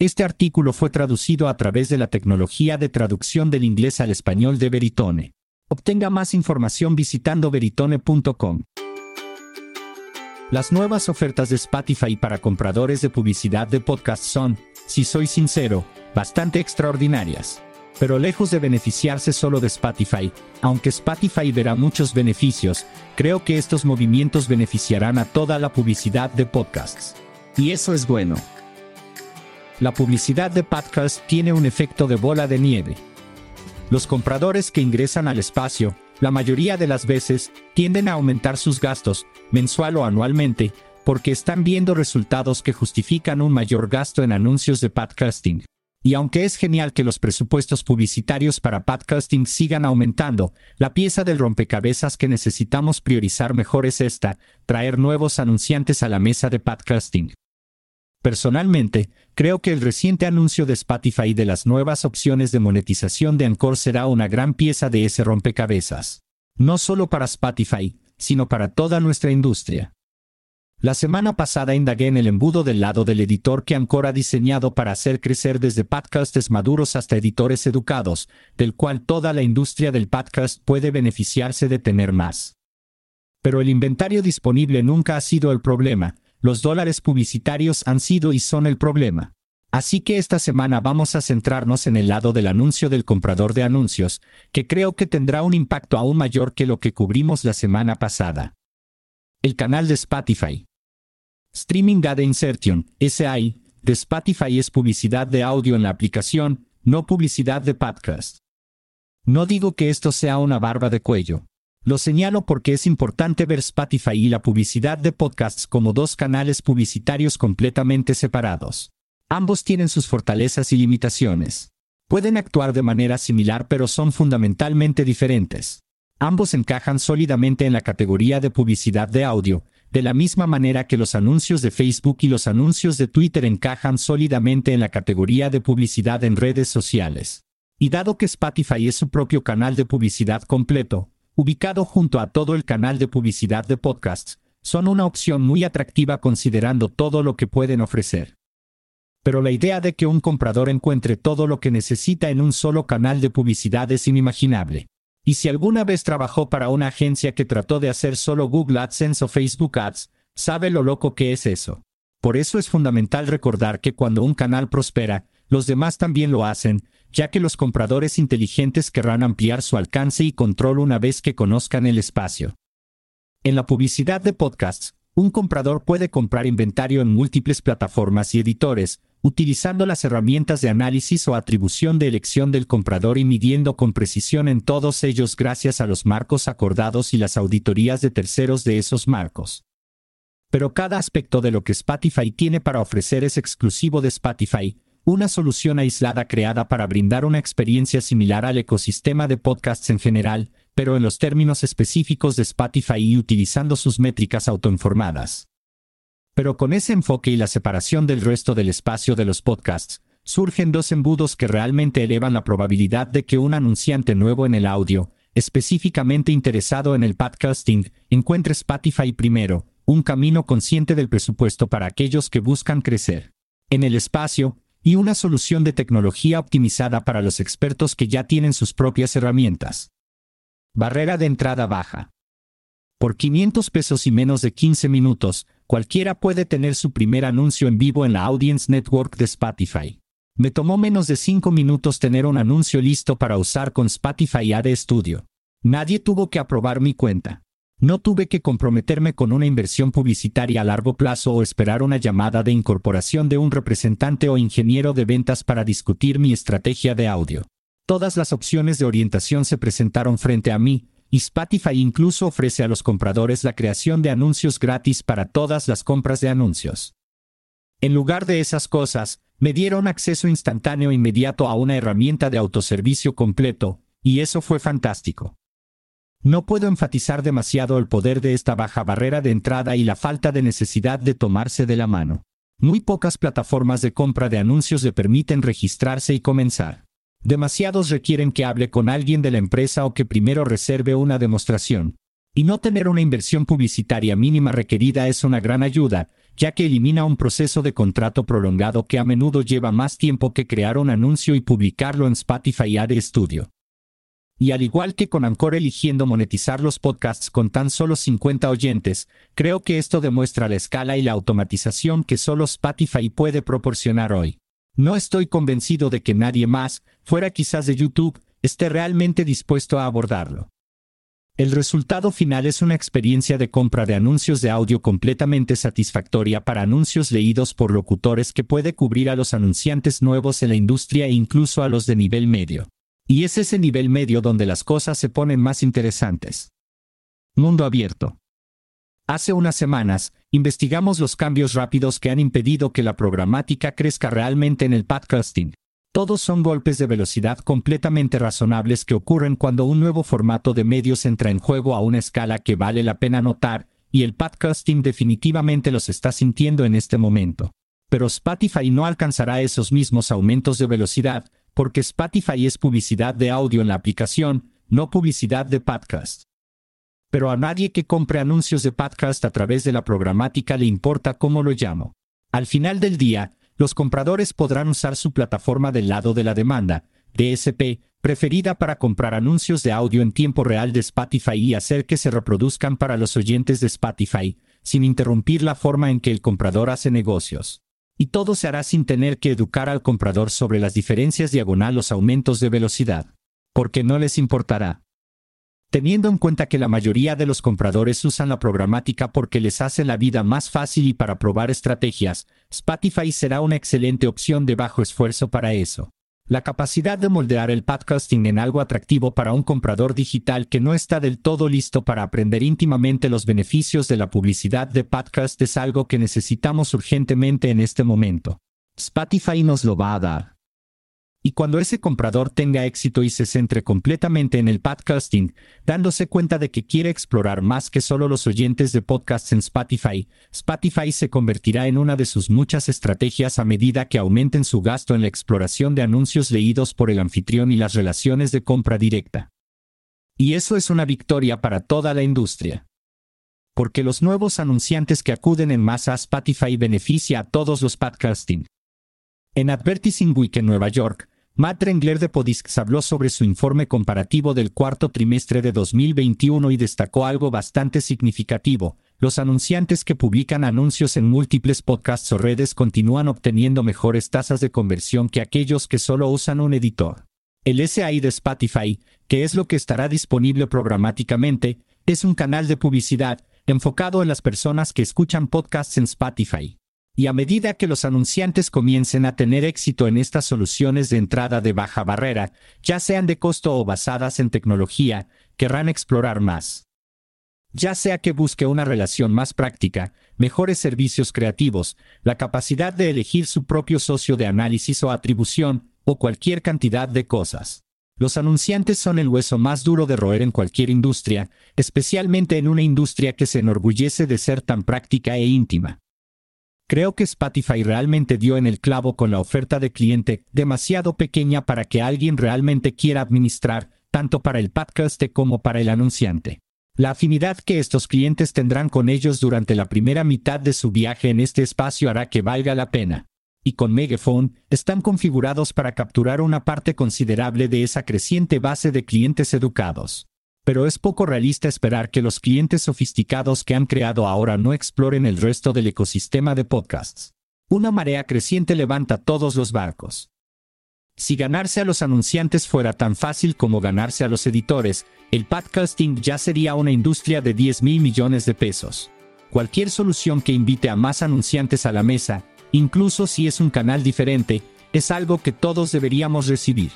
Este artículo fue traducido a través de la tecnología de traducción del inglés al español de Veritone. Obtenga más información visitando veritone.com. Las nuevas ofertas de Spotify para compradores de publicidad de podcast son, si soy sincero, bastante extraordinarias. Pero lejos de beneficiarse solo de Spotify, aunque Spotify verá muchos beneficios, creo que estos movimientos beneficiarán a toda la publicidad de podcasts. Y eso es bueno. La publicidad de podcast tiene un efecto de bola de nieve. Los compradores que ingresan al espacio, la mayoría de las veces, tienden a aumentar sus gastos, mensual o anualmente, porque están viendo resultados que justifican un mayor gasto en anuncios de podcasting. Y aunque es genial que los presupuestos publicitarios para podcasting sigan aumentando, la pieza del rompecabezas que necesitamos priorizar mejor es esta, traer nuevos anunciantes a la mesa de podcasting. Personalmente, creo que el reciente anuncio de Spotify de las nuevas opciones de monetización de Anchor será una gran pieza de ese rompecabezas. No solo para Spotify, sino para toda nuestra industria. La semana pasada indagué en el embudo del lado del editor que Anchor ha diseñado para hacer crecer desde podcasts maduros hasta editores educados, del cual toda la industria del podcast puede beneficiarse de tener más. Pero el inventario disponible nunca ha sido el problema, los dólares publicitarios han sido y son el problema. Así que esta semana vamos a centrarnos en el lado del anuncio del comprador de anuncios, que creo que tendrá un impacto aún mayor que lo que cubrimos la semana pasada. El canal de Spotify. Streaming Data Insertion, SI, de Spotify es publicidad de audio en la aplicación, no publicidad de podcast. No digo que esto sea una barba de cuello. Lo señalo porque es importante ver Spotify y la publicidad de podcasts como dos canales publicitarios completamente separados. Ambos tienen sus fortalezas y limitaciones. Pueden actuar de manera similar pero son fundamentalmente diferentes. Ambos encajan sólidamente en la categoría de publicidad de audio, de la misma manera que los anuncios de Facebook y los anuncios de Twitter encajan sólidamente en la categoría de publicidad en redes sociales. Y dado que Spotify es su propio canal de publicidad completo, ubicado junto a todo el canal de publicidad de podcasts, son una opción muy atractiva considerando todo lo que pueden ofrecer. Pero la idea de que un comprador encuentre todo lo que necesita en un solo canal de publicidad es inimaginable. Y si alguna vez trabajó para una agencia que trató de hacer solo Google AdSense o Facebook Ads, sabe lo loco que es eso. Por eso es fundamental recordar que cuando un canal prospera, los demás también lo hacen, ya que los compradores inteligentes querrán ampliar su alcance y control una vez que conozcan el espacio. En la publicidad de podcasts, un comprador puede comprar inventario en múltiples plataformas y editores, utilizando las herramientas de análisis o atribución de elección del comprador y midiendo con precisión en todos ellos gracias a los marcos acordados y las auditorías de terceros de esos marcos. Pero cada aspecto de lo que Spotify tiene para ofrecer es exclusivo de Spotify, una solución aislada creada para brindar una experiencia similar al ecosistema de podcasts en general, pero en los términos específicos de Spotify y utilizando sus métricas autoinformadas. Pero con ese enfoque y la separación del resto del espacio de los podcasts, surgen dos embudos que realmente elevan la probabilidad de que un anunciante nuevo en el audio, específicamente interesado en el podcasting, encuentre Spotify primero, un camino consciente del presupuesto para aquellos que buscan crecer. En el espacio, y una solución de tecnología optimizada para los expertos que ya tienen sus propias herramientas. Barrera de entrada baja. Por 500 pesos y menos de 15 minutos, cualquiera puede tener su primer anuncio en vivo en la Audience Network de Spotify. Me tomó menos de 5 minutos tener un anuncio listo para usar con Spotify Ad Studio. Nadie tuvo que aprobar mi cuenta. No tuve que comprometerme con una inversión publicitaria a largo plazo o esperar una llamada de incorporación de un representante o ingeniero de ventas para discutir mi estrategia de audio. Todas las opciones de orientación se presentaron frente a mí, y Spotify incluso ofrece a los compradores la creación de anuncios gratis para todas las compras de anuncios. En lugar de esas cosas, me dieron acceso instantáneo e inmediato a una herramienta de autoservicio completo, y eso fue fantástico. No puedo enfatizar demasiado el poder de esta baja barrera de entrada y la falta de necesidad de tomarse de la mano. Muy pocas plataformas de compra de anuncios le permiten registrarse y comenzar. Demasiados requieren que hable con alguien de la empresa o que primero reserve una demostración. Y no tener una inversión publicitaria mínima requerida es una gran ayuda, ya que elimina un proceso de contrato prolongado que a menudo lleva más tiempo que crear un anuncio y publicarlo en Spotify Ad Studio. Y al igual que con Anchor eligiendo monetizar los podcasts con tan solo 50 oyentes, creo que esto demuestra la escala y la automatización que solo Spotify puede proporcionar hoy. No estoy convencido de que nadie más, fuera quizás de YouTube, esté realmente dispuesto a abordarlo. El resultado final es una experiencia de compra de anuncios de audio completamente satisfactoria para anuncios leídos por locutores que puede cubrir a los anunciantes nuevos en la industria e incluso a los de nivel medio. Y es ese nivel medio donde las cosas se ponen más interesantes. Mundo abierto. Hace unas semanas, investigamos los cambios rápidos que han impedido que la programática crezca realmente en el podcasting. Todos son golpes de velocidad completamente razonables que ocurren cuando un nuevo formato de medios entra en juego a una escala que vale la pena notar, y el podcasting definitivamente los está sintiendo en este momento. Pero Spotify no alcanzará esos mismos aumentos de velocidad, porque Spotify es publicidad de audio en la aplicación, no publicidad de podcast. Pero a nadie que compre anuncios de podcast a través de la programática le importa cómo lo llamo. Al final del día, los compradores podrán usar su plataforma del lado de la demanda, DSP, preferida para comprar anuncios de audio en tiempo real de Spotify y hacer que se reproduzcan para los oyentes de Spotify, sin interrumpir la forma en que el comprador hace negocios y todo se hará sin tener que educar al comprador sobre las diferencias diagonal los aumentos de velocidad. Porque no les importará. Teniendo en cuenta que la mayoría de los compradores usan la programática porque les hace la vida más fácil y para probar estrategias, Spotify será una excelente opción de bajo esfuerzo para eso. La capacidad de moldear el podcasting en algo atractivo para un comprador digital que no está del todo listo para aprender íntimamente los beneficios de la publicidad de podcast es algo que necesitamos urgentemente en este momento. Spotify nos lo va a dar. Y cuando ese comprador tenga éxito y se centre completamente en el podcasting, dándose cuenta de que quiere explorar más que solo los oyentes de podcasts en Spotify, Spotify se convertirá en una de sus muchas estrategias a medida que aumenten su gasto en la exploración de anuncios leídos por el anfitrión y las relaciones de compra directa. Y eso es una victoria para toda la industria. Porque los nuevos anunciantes que acuden en masa a Spotify beneficia a todos los podcasting. En Advertising Week en Nueva York, Matt Rengler de Podiscs habló sobre su informe comparativo del cuarto trimestre de 2021 y destacó algo bastante significativo. Los anunciantes que publican anuncios en múltiples podcasts o redes continúan obteniendo mejores tasas de conversión que aquellos que solo usan un editor. El SAI de Spotify, que es lo que estará disponible programáticamente, es un canal de publicidad enfocado en las personas que escuchan podcasts en Spotify. Y a medida que los anunciantes comiencen a tener éxito en estas soluciones de entrada de baja barrera, ya sean de costo o basadas en tecnología, querrán explorar más. Ya sea que busque una relación más práctica, mejores servicios creativos, la capacidad de elegir su propio socio de análisis o atribución, o cualquier cantidad de cosas. Los anunciantes son el hueso más duro de roer en cualquier industria, especialmente en una industria que se enorgullece de ser tan práctica e íntima. Creo que Spotify realmente dio en el clavo con la oferta de cliente demasiado pequeña para que alguien realmente quiera administrar, tanto para el podcast como para el anunciante. La afinidad que estos clientes tendrán con ellos durante la primera mitad de su viaje en este espacio hará que valga la pena. Y con Megaphone, están configurados para capturar una parte considerable de esa creciente base de clientes educados pero es poco realista esperar que los clientes sofisticados que han creado ahora no exploren el resto del ecosistema de podcasts. Una marea creciente levanta todos los barcos. Si ganarse a los anunciantes fuera tan fácil como ganarse a los editores, el podcasting ya sería una industria de 10 mil millones de pesos. Cualquier solución que invite a más anunciantes a la mesa, incluso si es un canal diferente, es algo que todos deberíamos recibir.